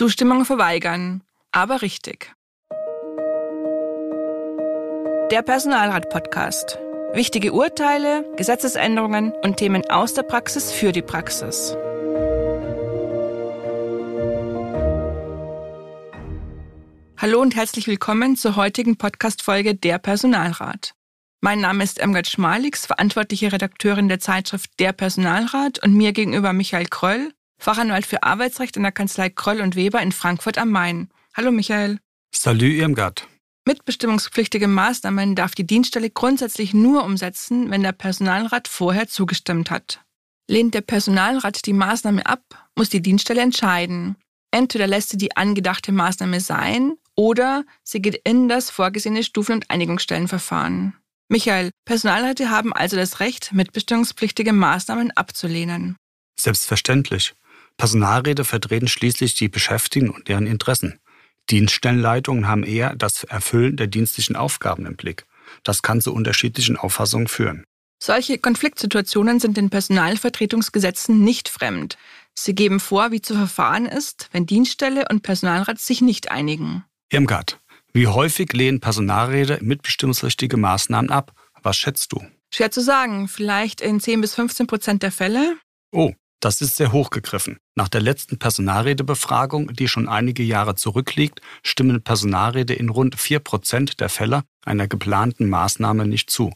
Zustimmung verweigern. Aber richtig. Der Personalrat-Podcast. Wichtige Urteile, Gesetzesänderungen und Themen aus der Praxis für die Praxis. Hallo und herzlich willkommen zur heutigen Podcast-Folge Der Personalrat. Mein Name ist Emgard Schmalix, verantwortliche Redakteurin der Zeitschrift Der Personalrat und mir gegenüber Michael Kröll, Fachanwalt für Arbeitsrecht in der Kanzlei Kröll und Weber in Frankfurt am Main. Hallo Michael. Salü Irmgard. Mitbestimmungspflichtige Maßnahmen darf die Dienststelle grundsätzlich nur umsetzen, wenn der Personalrat vorher zugestimmt hat. Lehnt der Personalrat die Maßnahme ab, muss die Dienststelle entscheiden. Entweder lässt sie die angedachte Maßnahme sein oder sie geht in das vorgesehene Stufen- und Einigungsstellenverfahren. Michael, Personalräte haben also das Recht, mitbestimmungspflichtige Maßnahmen abzulehnen. Selbstverständlich. Personalräte vertreten schließlich die Beschäftigten und deren Interessen. Dienststellenleitungen haben eher das Erfüllen der dienstlichen Aufgaben im Blick. Das kann zu unterschiedlichen Auffassungen führen. Solche Konfliktsituationen sind den Personalvertretungsgesetzen nicht fremd. Sie geben vor, wie zu verfahren ist, wenn Dienststelle und Personalrat sich nicht einigen. Irmgard, wie häufig lehnen Personalräte mitbestimmungsrichtige Maßnahmen ab? Was schätzt du? Schwer zu sagen, vielleicht in 10 bis 15 Prozent der Fälle. Oh, das ist sehr hochgegriffen. Nach der letzten Personalrätebefragung, die schon einige Jahre zurückliegt, stimmen Personalräte in rund 4% der Fälle einer geplanten Maßnahme nicht zu.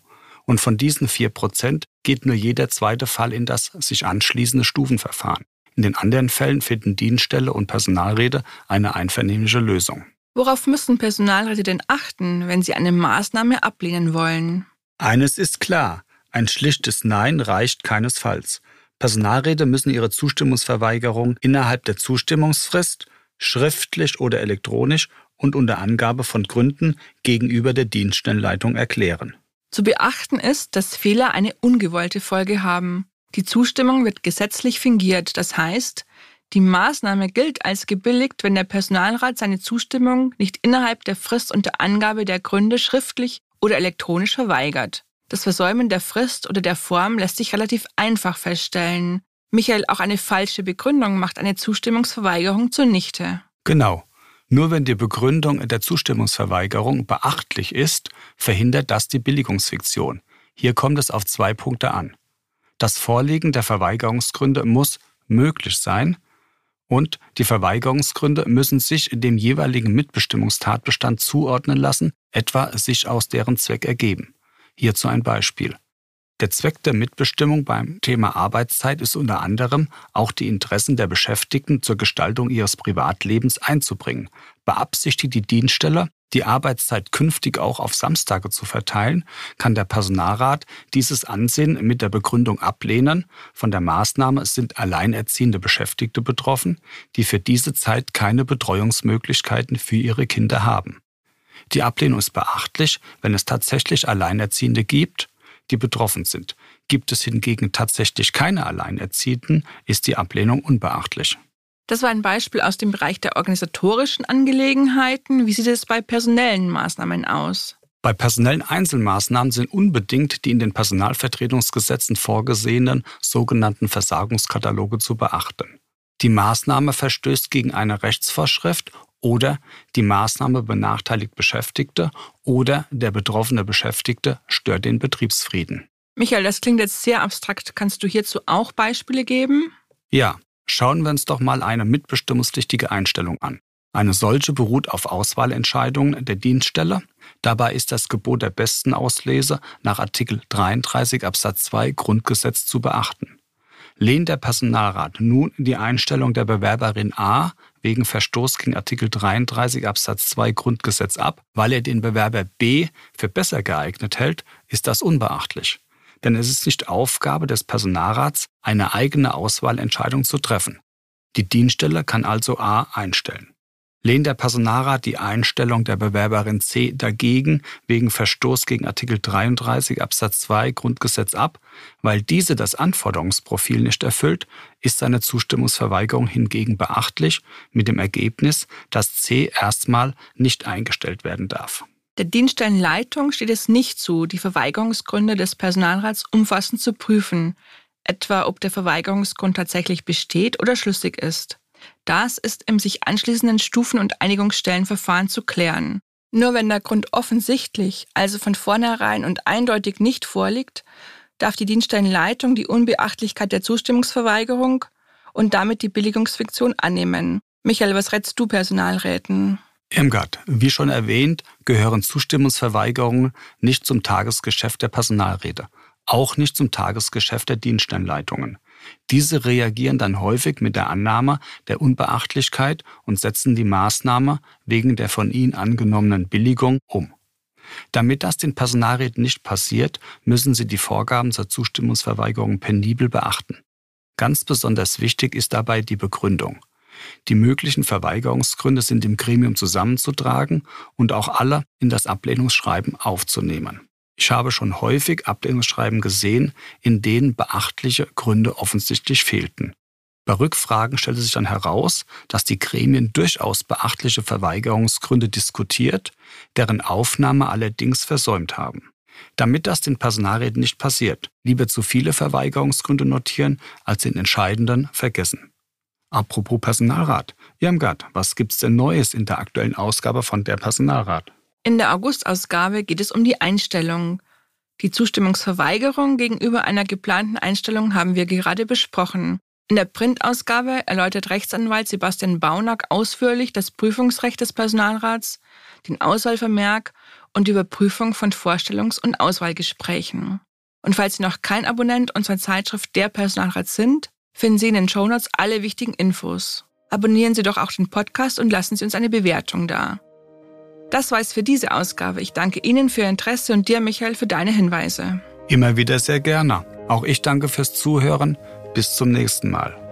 Und von diesen 4% geht nur jeder zweite Fall in das sich anschließende Stufenverfahren. In den anderen Fällen finden Dienststelle und Personalräte eine einvernehmliche Lösung. Worauf müssen Personalräte denn achten, wenn sie eine Maßnahme ablehnen wollen? Eines ist klar, ein schlichtes Nein reicht keinesfalls. Personalräte müssen ihre Zustimmungsverweigerung innerhalb der Zustimmungsfrist, schriftlich oder elektronisch und unter Angabe von Gründen gegenüber der Dienststellenleitung erklären. Zu beachten ist, dass Fehler eine ungewollte Folge haben. Die Zustimmung wird gesetzlich fingiert, das heißt, die Maßnahme gilt als gebilligt, wenn der Personalrat seine Zustimmung nicht innerhalb der Frist unter Angabe der Gründe schriftlich oder elektronisch verweigert. Das Versäumen der Frist oder der Form lässt sich relativ einfach feststellen. Michael, auch eine falsche Begründung macht eine Zustimmungsverweigerung zunichte. Genau. Nur wenn die Begründung der Zustimmungsverweigerung beachtlich ist, verhindert das die Billigungsfiktion. Hier kommt es auf zwei Punkte an. Das Vorliegen der Verweigerungsgründe muss möglich sein und die Verweigerungsgründe müssen sich dem jeweiligen Mitbestimmungstatbestand zuordnen lassen, etwa sich aus deren Zweck ergeben. Hierzu ein Beispiel. Der Zweck der Mitbestimmung beim Thema Arbeitszeit ist unter anderem, auch die Interessen der Beschäftigten zur Gestaltung ihres Privatlebens einzubringen. Beabsichtigt die Dienststelle, die Arbeitszeit künftig auch auf Samstage zu verteilen, kann der Personalrat dieses Ansehen mit der Begründung ablehnen. Von der Maßnahme sind alleinerziehende Beschäftigte betroffen, die für diese Zeit keine Betreuungsmöglichkeiten für ihre Kinder haben. Die Ablehnung ist beachtlich, wenn es tatsächlich Alleinerziehende gibt, die betroffen sind. Gibt es hingegen tatsächlich keine Alleinerziehenden, ist die Ablehnung unbeachtlich. Das war ein Beispiel aus dem Bereich der organisatorischen Angelegenheiten. Wie sieht es bei personellen Maßnahmen aus? Bei personellen Einzelmaßnahmen sind unbedingt die in den Personalvertretungsgesetzen vorgesehenen sogenannten Versagungskataloge zu beachten. Die Maßnahme verstößt gegen eine Rechtsvorschrift oder die Maßnahme benachteiligt Beschäftigte oder der betroffene Beschäftigte stört den Betriebsfrieden. Michael, das klingt jetzt sehr abstrakt. Kannst du hierzu auch Beispiele geben? Ja, schauen wir uns doch mal eine mitbestimmungspflichtige Einstellung an. Eine solche beruht auf Auswahlentscheidungen der Dienststelle. Dabei ist das Gebot der besten Auslese nach Artikel 33 Absatz 2 Grundgesetz zu beachten. Lehnt der Personalrat nun die Einstellung der Bewerberin A wegen Verstoß gegen Artikel 33 Absatz 2 Grundgesetz ab, weil er den Bewerber B für besser geeignet hält, ist das unbeachtlich. Denn es ist nicht Aufgabe des Personalrats, eine eigene Auswahlentscheidung zu treffen. Die Dienststelle kann also A einstellen lehnt der Personalrat die Einstellung der Bewerberin C dagegen wegen Verstoß gegen Artikel 33 Absatz 2 Grundgesetz ab, weil diese das Anforderungsprofil nicht erfüllt, ist seine Zustimmungsverweigerung hingegen beachtlich mit dem Ergebnis, dass C erstmal nicht eingestellt werden darf. Der Dienststellenleitung steht es nicht zu, die Verweigerungsgründe des Personalrats umfassend zu prüfen, etwa ob der Verweigerungsgrund tatsächlich besteht oder schlüssig ist. Das ist im sich anschließenden Stufen- und Einigungsstellenverfahren zu klären. Nur wenn der Grund offensichtlich, also von vornherein und eindeutig nicht vorliegt, darf die Dienststellenleitung die Unbeachtlichkeit der Zustimmungsverweigerung und damit die Billigungsfiktion annehmen. Michael, was rätst du Personalräten? Irmgard, wie schon erwähnt, gehören Zustimmungsverweigerungen nicht zum Tagesgeschäft der Personalräte, auch nicht zum Tagesgeschäft der Dienststellenleitungen. Diese reagieren dann häufig mit der Annahme der Unbeachtlichkeit und setzen die Maßnahme wegen der von ihnen angenommenen Billigung um. Damit das den Personalräten nicht passiert, müssen sie die Vorgaben zur Zustimmungsverweigerung penibel beachten. Ganz besonders wichtig ist dabei die Begründung. Die möglichen Verweigerungsgründe sind im Gremium zusammenzutragen und auch alle in das Ablehnungsschreiben aufzunehmen. Ich habe schon häufig Ablehnungsschreiben gesehen, in denen beachtliche Gründe offensichtlich fehlten. Bei Rückfragen stellte sich dann heraus, dass die Gremien durchaus beachtliche Verweigerungsgründe diskutiert, deren Aufnahme allerdings versäumt haben. Damit das den Personalräten nicht passiert, lieber zu viele Verweigerungsgründe notieren, als den entscheidenden vergessen. Apropos Personalrat. Irmgard, was gibt's denn Neues in der aktuellen Ausgabe von der Personalrat? In der Augustausgabe geht es um die Einstellung. Die Zustimmungsverweigerung gegenüber einer geplanten Einstellung haben wir gerade besprochen. In der Printausgabe erläutert Rechtsanwalt Sebastian Baunack ausführlich das Prüfungsrecht des Personalrats, den Auswahlvermerk und die Überprüfung von Vorstellungs- und Auswahlgesprächen. Und falls Sie noch kein Abonnent unserer Zeitschrift Der Personalrat sind, finden Sie in den Shownotes alle wichtigen Infos. Abonnieren Sie doch auch den Podcast und lassen Sie uns eine Bewertung da. Das war es für diese Ausgabe. Ich danke Ihnen für Ihr Interesse und dir, Michael, für deine Hinweise. Immer wieder sehr gerne. Auch ich danke fürs Zuhören. Bis zum nächsten Mal.